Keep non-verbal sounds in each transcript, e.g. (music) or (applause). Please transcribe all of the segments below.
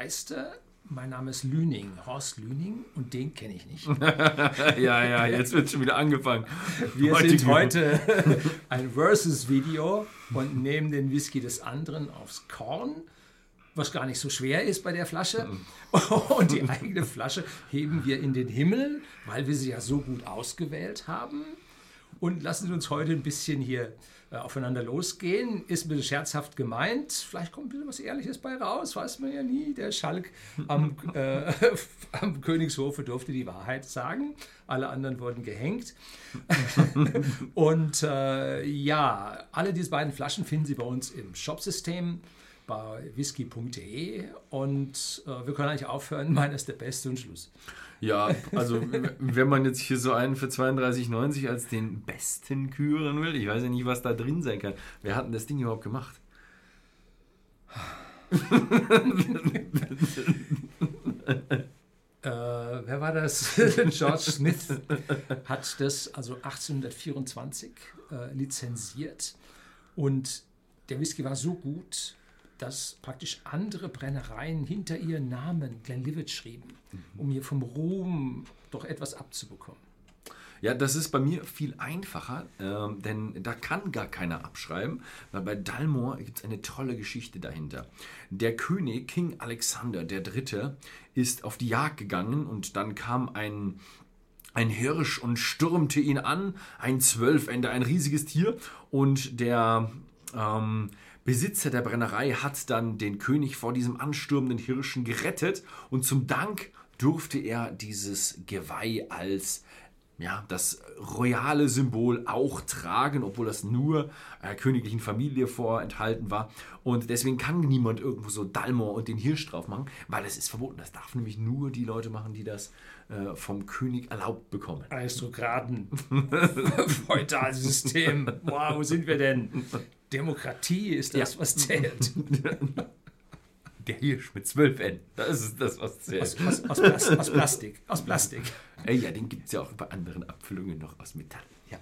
Geister. Mein Name ist Lüning, Horst Lüning, und den kenne ich nicht. (laughs) ja, ja, jetzt wird schon wieder angefangen. Wir sind heute (laughs) ein Versus-Video und nehmen den Whisky des anderen aufs Korn, was gar nicht so schwer ist bei der Flasche. (laughs) Und die eigene Flasche heben wir in den Himmel, weil wir sie ja so gut ausgewählt haben. Und lassen Sie uns heute ein bisschen hier äh, aufeinander losgehen. Ist ein bisschen scherzhaft gemeint. Vielleicht kommt ein bisschen was Ehrliches bei raus, weiß man ja nie. Der Schalk am, (laughs) äh, am Königshofe durfte die Wahrheit sagen. Alle anderen wurden gehängt. (laughs) Und äh, ja, alle diese beiden Flaschen finden Sie bei uns im Shopsystem bei whisky.de und äh, wir können eigentlich aufhören. (laughs) Meiner ist der beste und Schluss. Ja, also wenn man jetzt hier so einen für 32,90 als den besten küren will, ich weiß ja nicht, was da drin sein kann. Wer hat denn das Ding überhaupt gemacht? (laughs) Äh, wer war das? (laughs) George Smith hat das also 1824 äh, lizenziert und der Whisky war so gut, dass praktisch andere Brennereien hinter ihren Namen Glenlivet schrieben, um hier vom Ruhm doch etwas abzubekommen. Ja, das ist bei mir viel einfacher, ähm, denn da kann gar keiner abschreiben, weil bei Dalmor gibt es eine tolle Geschichte dahinter. Der König, King Alexander III., ist auf die Jagd gegangen und dann kam ein, ein Hirsch und stürmte ihn an, ein Zwölfender, ein riesiges Tier und der... Ähm, Besitzer der Brennerei hat dann den König vor diesem anstürmenden Hirschen gerettet und zum Dank durfte er dieses Geweih als ja, das royale Symbol auch tragen, obwohl das nur einer königlichen Familie vorenthalten war. Und deswegen kann niemand irgendwo so Dalmor und den Hirsch drauf machen, weil das ist verboten. Das darf nämlich nur die Leute machen, die das äh, vom König erlaubt bekommen. Aristokraten. (laughs) Feudalsystem. Wow, wo sind wir denn? Demokratie ist das, ja. was zählt. (laughs) Der Hirsch mit zwölf N. Das ist das, was zählt. Aus, aus, aus, Plas aus Plastik. Aus Plastik. Ey, ja, den gibt es ja auch bei anderen Abfüllungen noch aus Metall. Ja.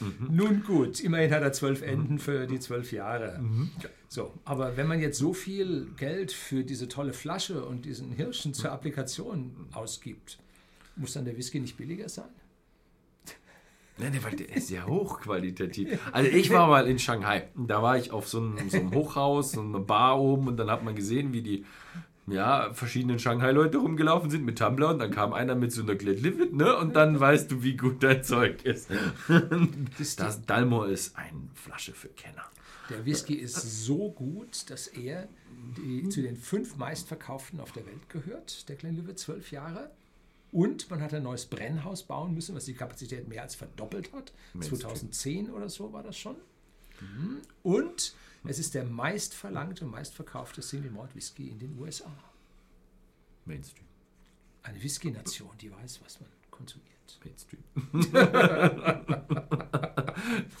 Mhm. Nun gut, immerhin hat er zwölf Enden für die zwölf Jahre. Mhm. So, aber wenn man jetzt so viel Geld für diese tolle Flasche und diesen Hirschen zur Applikation ausgibt, muss dann der Whisky nicht billiger sein? Nein, der, der ist ja (laughs) hochqualitativ. Also ich war mal in Shanghai. Da war ich auf so einem, so einem Hochhaus, so einer Bar oben und dann hat man gesehen, wie die ja, verschiedenen Shanghai-Leute rumgelaufen sind mit Tumblr und dann kam einer mit so einer Glenlivet, ne? Und dann weißt du, wie gut dein Zeug ist. (laughs) Das Dalmor ist eine Flasche für Kenner. Der Whisky ist so gut, dass er die, zu den fünf meistverkauften auf der Welt gehört, der Glenlivet, zwölf Jahre. Und man hat ein neues Brennhaus bauen müssen, was die Kapazität mehr als verdoppelt hat. Mainstream. 2010 oder so war das schon. Mhm. Und es ist der meistverlangte, meistverkaufte Single Malt Whisky in den USA. Mainstream. Eine Whisky-Nation, die weiß, was man konsumiert. Mainstream. (laughs)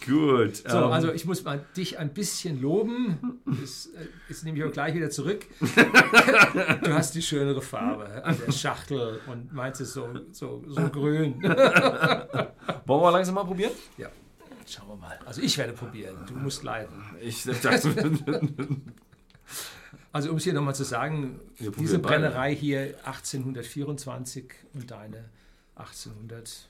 Gut. So, um. Ähm. also ich muss mal dich ein bisschen loben. Das, das nehme ich auch gleich wieder zurück. du hast die schönere Farbe an der Schachtel und meinst es so, so, so grün. (laughs) Wollen wir langsam mal probieren? Ja. Schauen wir mal. Also ich werde probieren. Du musst leiden. Ich (laughs) Also um es hier nochmal zu sagen, diese Brennerei beide. hier 1824 und deine 1800.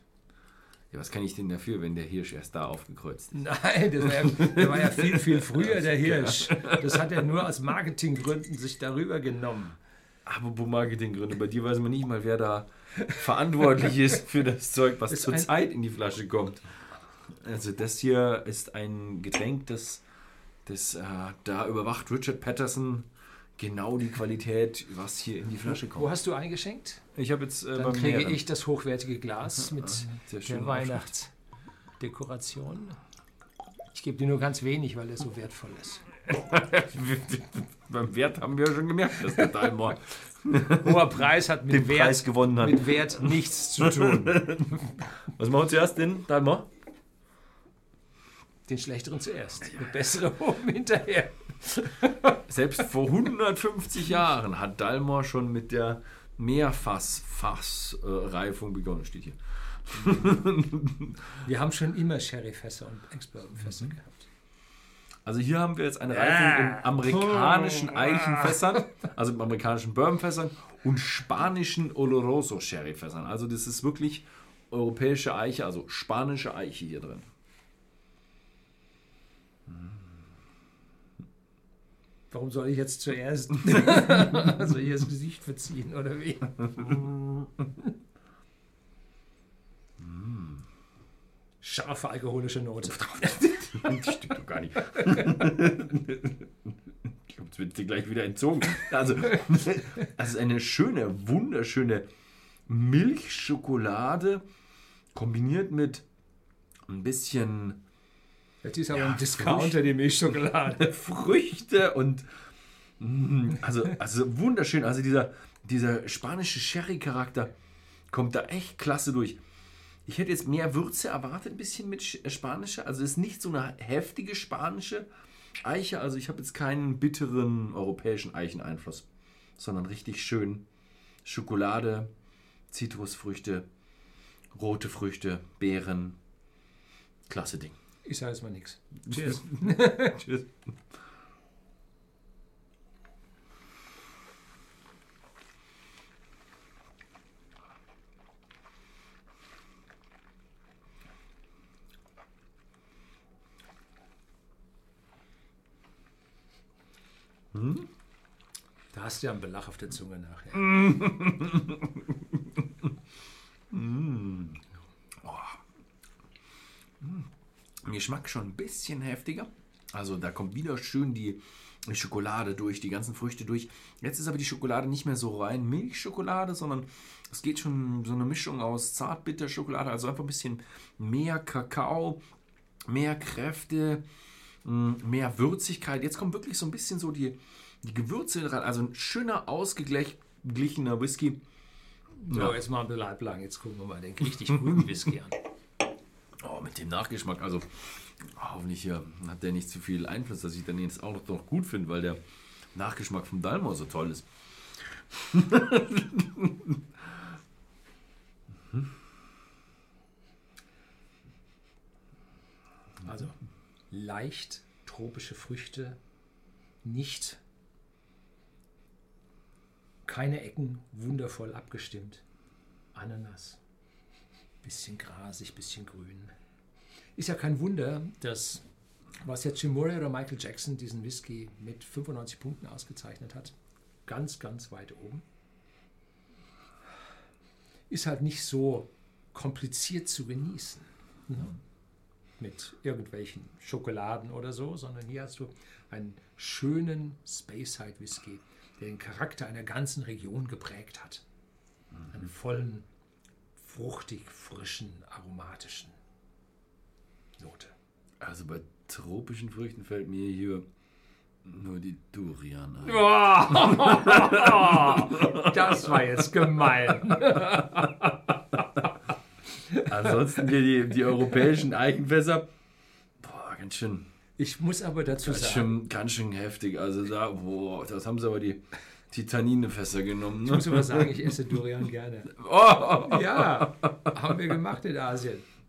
Ja, was kann ich denn dafür, wenn der Hirsch erst da aufgekreuzt ist? Nein, das war ja, der war ja viel, viel früher, der Hirsch. Das hat er nur aus Marketinggründen sich darüber genommen. Aber wo Marketinggründe? Bei dir weiß man nicht mal, wer da verantwortlich ist für das Zeug, was zurzeit in die Flasche kommt. Also das hier ist ein Getränk, das, das äh, da überwacht Richard Patterson genau die Qualität, was hier in die Flasche kommt. Wo hast du eingeschenkt? Ich habe jetzt äh, Dann kriege ich das hochwertige Glas mit der Weihnachtsdekoration. Ich gebe dir nur ganz wenig, weil er so wertvoll ist. (laughs) Beim Wert haben wir schon gemerkt, dass der Dalmor hoher Preis hat mit den Wert, Preis gewonnen hat. mit Wert nichts zu (laughs) tun. Was machen wir zuerst, den Dalmor? Den schlechteren zuerst, der bessere oben (laughs) hinterher. (laughs) Selbst vor 150 Jahren hat Dalmor schon mit der Mehrfass-Fass-Reifung begonnen, steht hier. Wir haben schon immer Sherryfässer und Ex-Bourbon-Fässer mhm. gehabt. Also hier haben wir jetzt eine Reifung in amerikanischen Eichenfässern, also in amerikanischen Bourbonfässern und spanischen Oloroso Sherryfässern. Also das ist wirklich europäische Eiche, also spanische Eiche hier drin. Warum soll ich jetzt zuerst (laughs) soll ich das Gesicht verziehen oder wie? Scharfe alkoholische Note. Das stimmt doch gar nicht. Ich glaube, jetzt wird dir gleich wieder entzogen. Also, das ist eine schöne, wunderschöne Milchschokolade kombiniert mit ein bisschen Das ist aber Ja, ein Discounter, die Milchschokolade. (laughs) Früchte und mm, also, also wunderschön. Also dieser, dieser spanische Sherry-Charakter kommt da echt klasse durch. Ich hätte jetzt mehr Würze erwartet, ein bisschen mit äh, spanischer. Also es ist nicht so eine heftige spanische Eiche. Also ich habe jetzt keinen bitteren europäischen Eicheneinfluss, sondern richtig schön Schokolade, Zitrusfrüchte, rote Früchte, Beeren. Klasse Ding. Ich sage jetzt mal nichts. Cheers. (laughs) Tschüss. Da hast du ja einen Belach auf der Zunge nachher. (laughs) Geschmack schon ein bisschen heftiger. Also da kommt wieder schön die, Schokolade durch, die ganzen Früchte durch. Jetzt ist aber die Schokolade nicht mehr so rein Milchschokolade, sondern es geht schon so eine Mischung aus Zartbitterschokolade, also einfach ein bisschen mehr Kakao, mehr Kräfte, mh, mehr Würzigkeit. Jetzt kommt wirklich so ein bisschen so die, die Gewürze rein. Also ein schöner, ausgeglichener Whisky. So, jetzt mal ein bisschen halblang. Jetzt gucken wir mal den (laughs) richtig grünen Whisky an. Oh, mit dem Nachgeschmack, also hoffentlich hier hat der nicht zu viel Einfluss, dass ich dann jetzt auch noch, noch gut finde, weil der Nachgeschmack vom Dalmor so toll ist. (laughs) Also leicht tropische Früchte, nicht keine Ecken, wundervoll abgestimmt. Ananas, bisschen grasig, bisschen grün. Ist ja kein Wunder, dass was jetzt Jim Murray oder Michael Jackson diesen Whisky mit 95 Punkten ausgezeichnet hat, ganz, ganz weit oben. Ist halt nicht so kompliziert zu genießen. Ne? mit irgendwelchen Schokoladen oder so, sondern hier hast du einen schönen Speyside Whisky, der den Charakter einer ganzen Region geprägt hat. Einen vollen, fruchtig, frischen, aromatischen Note. Also bei tropischen Früchten fällt mir hier nur die Durian ein. Das war jetzt gemein. Ansonsten hier die, die europäischen Eichenfässer, boah, ganz schön, Ich muss aber dazu ganz sagen, schön, ganz schön heftig. Also da, boah, das haben sie aber die Titanine-Fässer genommen. ich Ne? muss aber sagen, ich esse Durian gerne. Oh, Ja, haben wir gemacht in Asien. (laughs)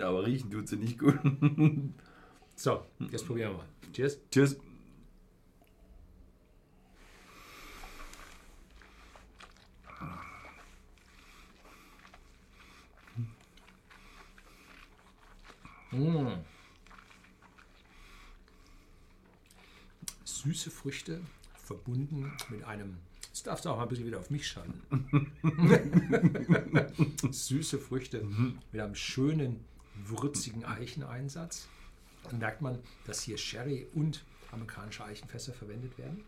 aber riechen tut sie nicht gut. So, jetzt probieren wir mal. Cheers. Tschüss. Süße Früchte verbunden mit einem. Jetzt darfst du auch mal ein bisschen wieder auf mich schalten. (laughs) Süße Früchte mit einem schönen, würzigen Eicheneinsatz. Dann merkt man, dass hier Sherry und amerikanische Eichenfässer verwendet werden.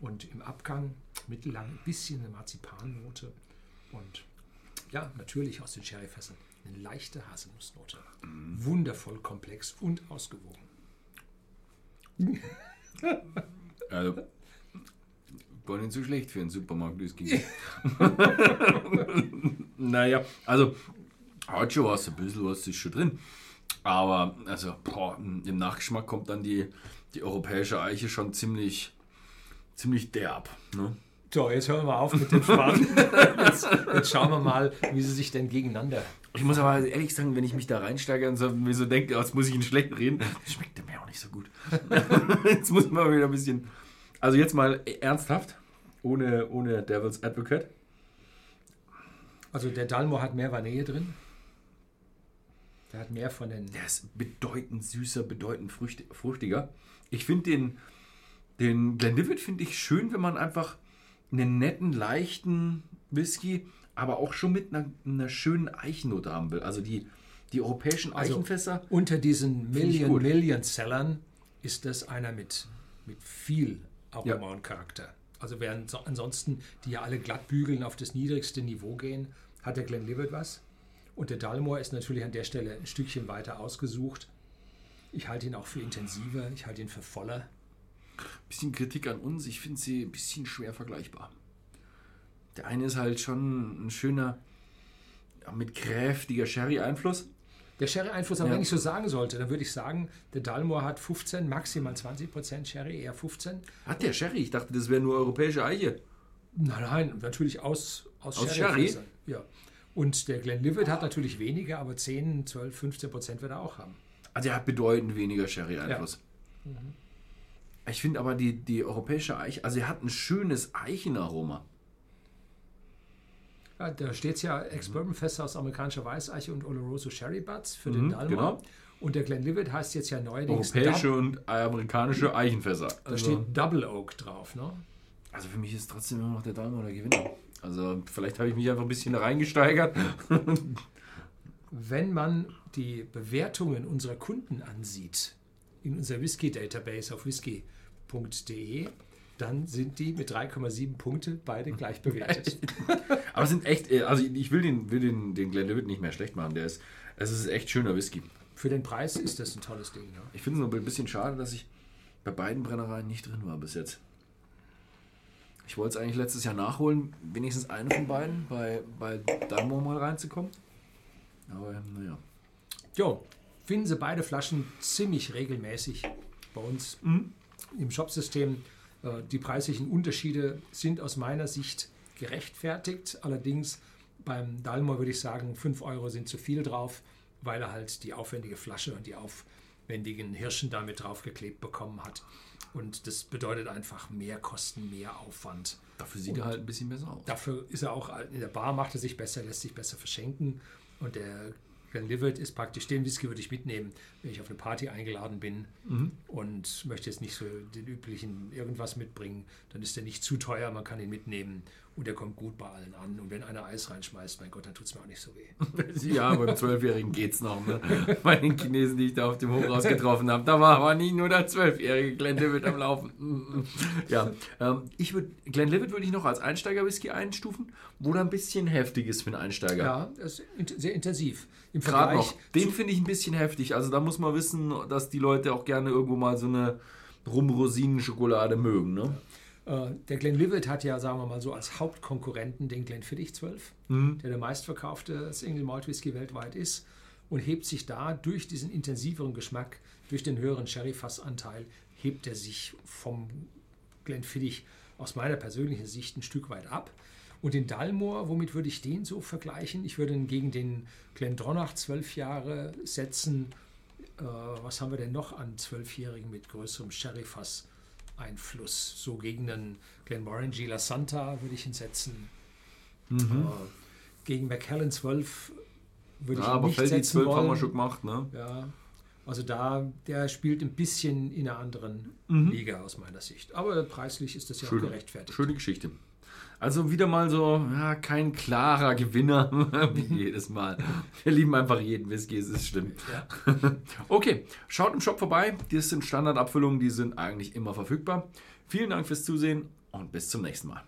Und im Abgang mittellang ein bisschen eine Marzipannote. Und ja, natürlich aus den Sherryfässern eine leichte Haselnussnote. Wundervoll komplex und ausgewogen. (laughs) Also, war nicht so schlecht für einen Supermarkt Whisky. (laughs) naja, also, hat schon was, ein bisschen was ist schon drin. Aber, also, boah, im Nachgeschmack kommt dann die, die europäische Eiche schon ziemlich, ziemlich derb. Ne? So, jetzt hören wir auf mit dem Schmarrn. (laughs) Jetzt, jetzt schauen wir mal, wie sie sich denn gegeneinander Ich muss aber ehrlich sagen, wenn ich mich da reinsteige und so, mir so denke, jetzt muss ich ihn schlecht reden, schmeckt der auch nicht so gut. (laughs) jetzt muss man wieder ein bisschen. Also jetzt mal ernsthaft, ohne, ohne Devil's Advocate. Also der Dalmo hat mehr Vanille drin. Der hat mehr von den. Der ist bedeutend süßer, bedeutend fruchtiger. Ich finde den, den Glenlivet finde ich schön, wenn man einfach einen netten, leichten Whisky, aber auch schon mit einer, einer schönen Eichennote haben will. Also die, die europäischen also Eichenfässer. Also unter diesen Million, Million Sellern ist das einer mit, mit viel Aroma ja. und Charakter. Also während ansonsten die ja alle glatt bügeln auf das niedrigste Niveau gehen, hat der Glenlivet was. Und der Dalmor ist natürlich an der Stelle ein Stückchen weiter ausgesucht. Ich halte ihn auch für intensiver, ich halte ihn für voller. Bisschen Kritik an uns, ich finde sie ein bisschen schwer vergleichbar. Der eine ist halt schon ein schöner, mit kräftiger Sherry-Einfluss. Der Sherry-Einfluss, aber ja. wenn ich so sagen sollte, dann würde ich sagen, der Dalmor hat 15, maximal 20 Prozent Sherry, eher 15. Hat der Sherry? Ich dachte, das wäre nur europäische Eiche. Nein, nein, natürlich aus, aus, aus Sherry. Sherry? Ja. Und der Glenlivet hat natürlich weniger, aber 10, 12, 15 Prozent wird er auch haben. Also er hat bedeutend weniger Sherry-Einfluss. Ja. Mhm. Ich finde aber die, die europäische Eiche, also er hat ein schönes Eichenaroma. Ja, da steht es ja Ex-Bourbon-Fässer aus amerikanischer Weißeiche und Oloroso Sherry Butts für den mhm, Dalmor. Genau. Und der Glenlivet heißt jetzt ja neuerdings... Europäische und amerikanische Eichenfässer. Da also. steht Double Oak drauf, ne? Also für mich ist trotzdem immer noch der Dalmor der Gewinner. Also vielleicht habe ich mich einfach ein bisschen da reingesteigert. Wenn man die Bewertungen unserer Kunden ansieht, in unserer Whisky-Database auf whisky.de, dann sind die mit 3,7 Punkte beide gleich bewertet. (laughs) Aber sind echt, äh, also ich will den, will den, den Glenlivet nicht mehr schlecht machen. Der ist, es ist echt schöner Whisky. Für den Preis ist das ein tolles Ding. Ja. Ich finde es nur ein bisschen schade, dass ich bei beiden Brennereien nicht drin war bis jetzt. Ich wollte es eigentlich letztes Jahr nachholen, wenigstens eine von beiden, bei, bei Dalmor mal reinzukommen. Aber naja. Jo, finden Sie beide Flaschen ziemlich regelmäßig bei uns mhm. im Shopsystem. Äh, die preislichen Unterschiede sind aus meiner Sicht gerechtfertigt. Allerdings beim Dalmor würde ich sagen, 5 Euro sind zu viel drauf, weil er halt die aufwendige Flasche und die aufwendigen Hirschen damit draufgeklebt bekommen hat. Und das bedeutet einfach mehr Kosten, mehr Aufwand. Dafür sieht und er halt ein bisschen besser aus. Dafür ist er auch in der Bar, macht er sich besser, lässt sich besser verschenken. Und der Glenlivet ist praktisch, den Whisky würde ich mitnehmen, wenn ich auf eine Party eingeladen bin mhm. und möchte jetzt nicht so den üblichen irgendwas mitbringen, dann ist der nicht zu teuer, man kann ihn mitnehmen und der kommt gut bei allen an. Und wenn einer Eis reinschmeißt, mein Gott, dann tut es mir auch nicht so weh. (laughs) ja, beim Zwölfjährigen geht es noch. Ne? Bei den Chinesen, die ich da auf dem Hochhaus getroffen habe, da war aber nicht nur der Zwölfjährige Glenn Levitt am Laufen. ja, ähm, ich würde, Glenn Levitt würde ich noch als Einsteiger-Whisky einstufen, wo er ein bisschen heftig ist für einen Einsteiger. Ja, das ist sehr intensiv. Im Gerade noch. Den finde ich ein bisschen heftig. Also da muss man wissen, dass die Leute auch gerne irgendwo mal so eine Rum-Rosinen-Schokolade mögen. Ne? Äh, der Glenlivet hat ja, sagen wir mal so, als Hauptkonkurrenten den Glenfiddich 12, mhm. der der meistverkaufte Single Malt Whisky weltweit ist und hebt sich da durch diesen intensiveren Geschmack, durch den höheren Sherry-Fassanteil, hebt er sich vom Glenfiddich aus meiner persönlichen Sicht ein Stück weit ab. Und den Dalmor, womit würde ich den so vergleichen? Ich würde ihn gegen den Glendronach zwölf Jahre setzen. Äh, was haben wir denn noch an Zwölfjährigen mit größerem Sherry-Fass? Einfluss. So gegen den Glenmorangie La Santa würde ich ihn setzen. Mhm. Äh, gegen McKellen 12 würde ja, ich ihn aber nicht Feldi setzen 12 wollen. haben wir schon gemacht, ne? Ja. Also da, der spielt ein bisschen in einer anderen mhm. Liga aus meiner Sicht. Aber preislich ist das ja schöne, auch gerechtfertigt. Schöne Geschichte. Also wieder mal so, ja, kein klarer Gewinner (laughs) wie (laughs) jedes Mal. Wir lieben einfach jeden Whisky, es ist schlimm. Ja. (laughs) Okay, schaut im Shop vorbei. Das sind Standardabfüllungen, die sind eigentlich immer verfügbar. Vielen Dank fürs Zusehen und bis zum nächsten Mal.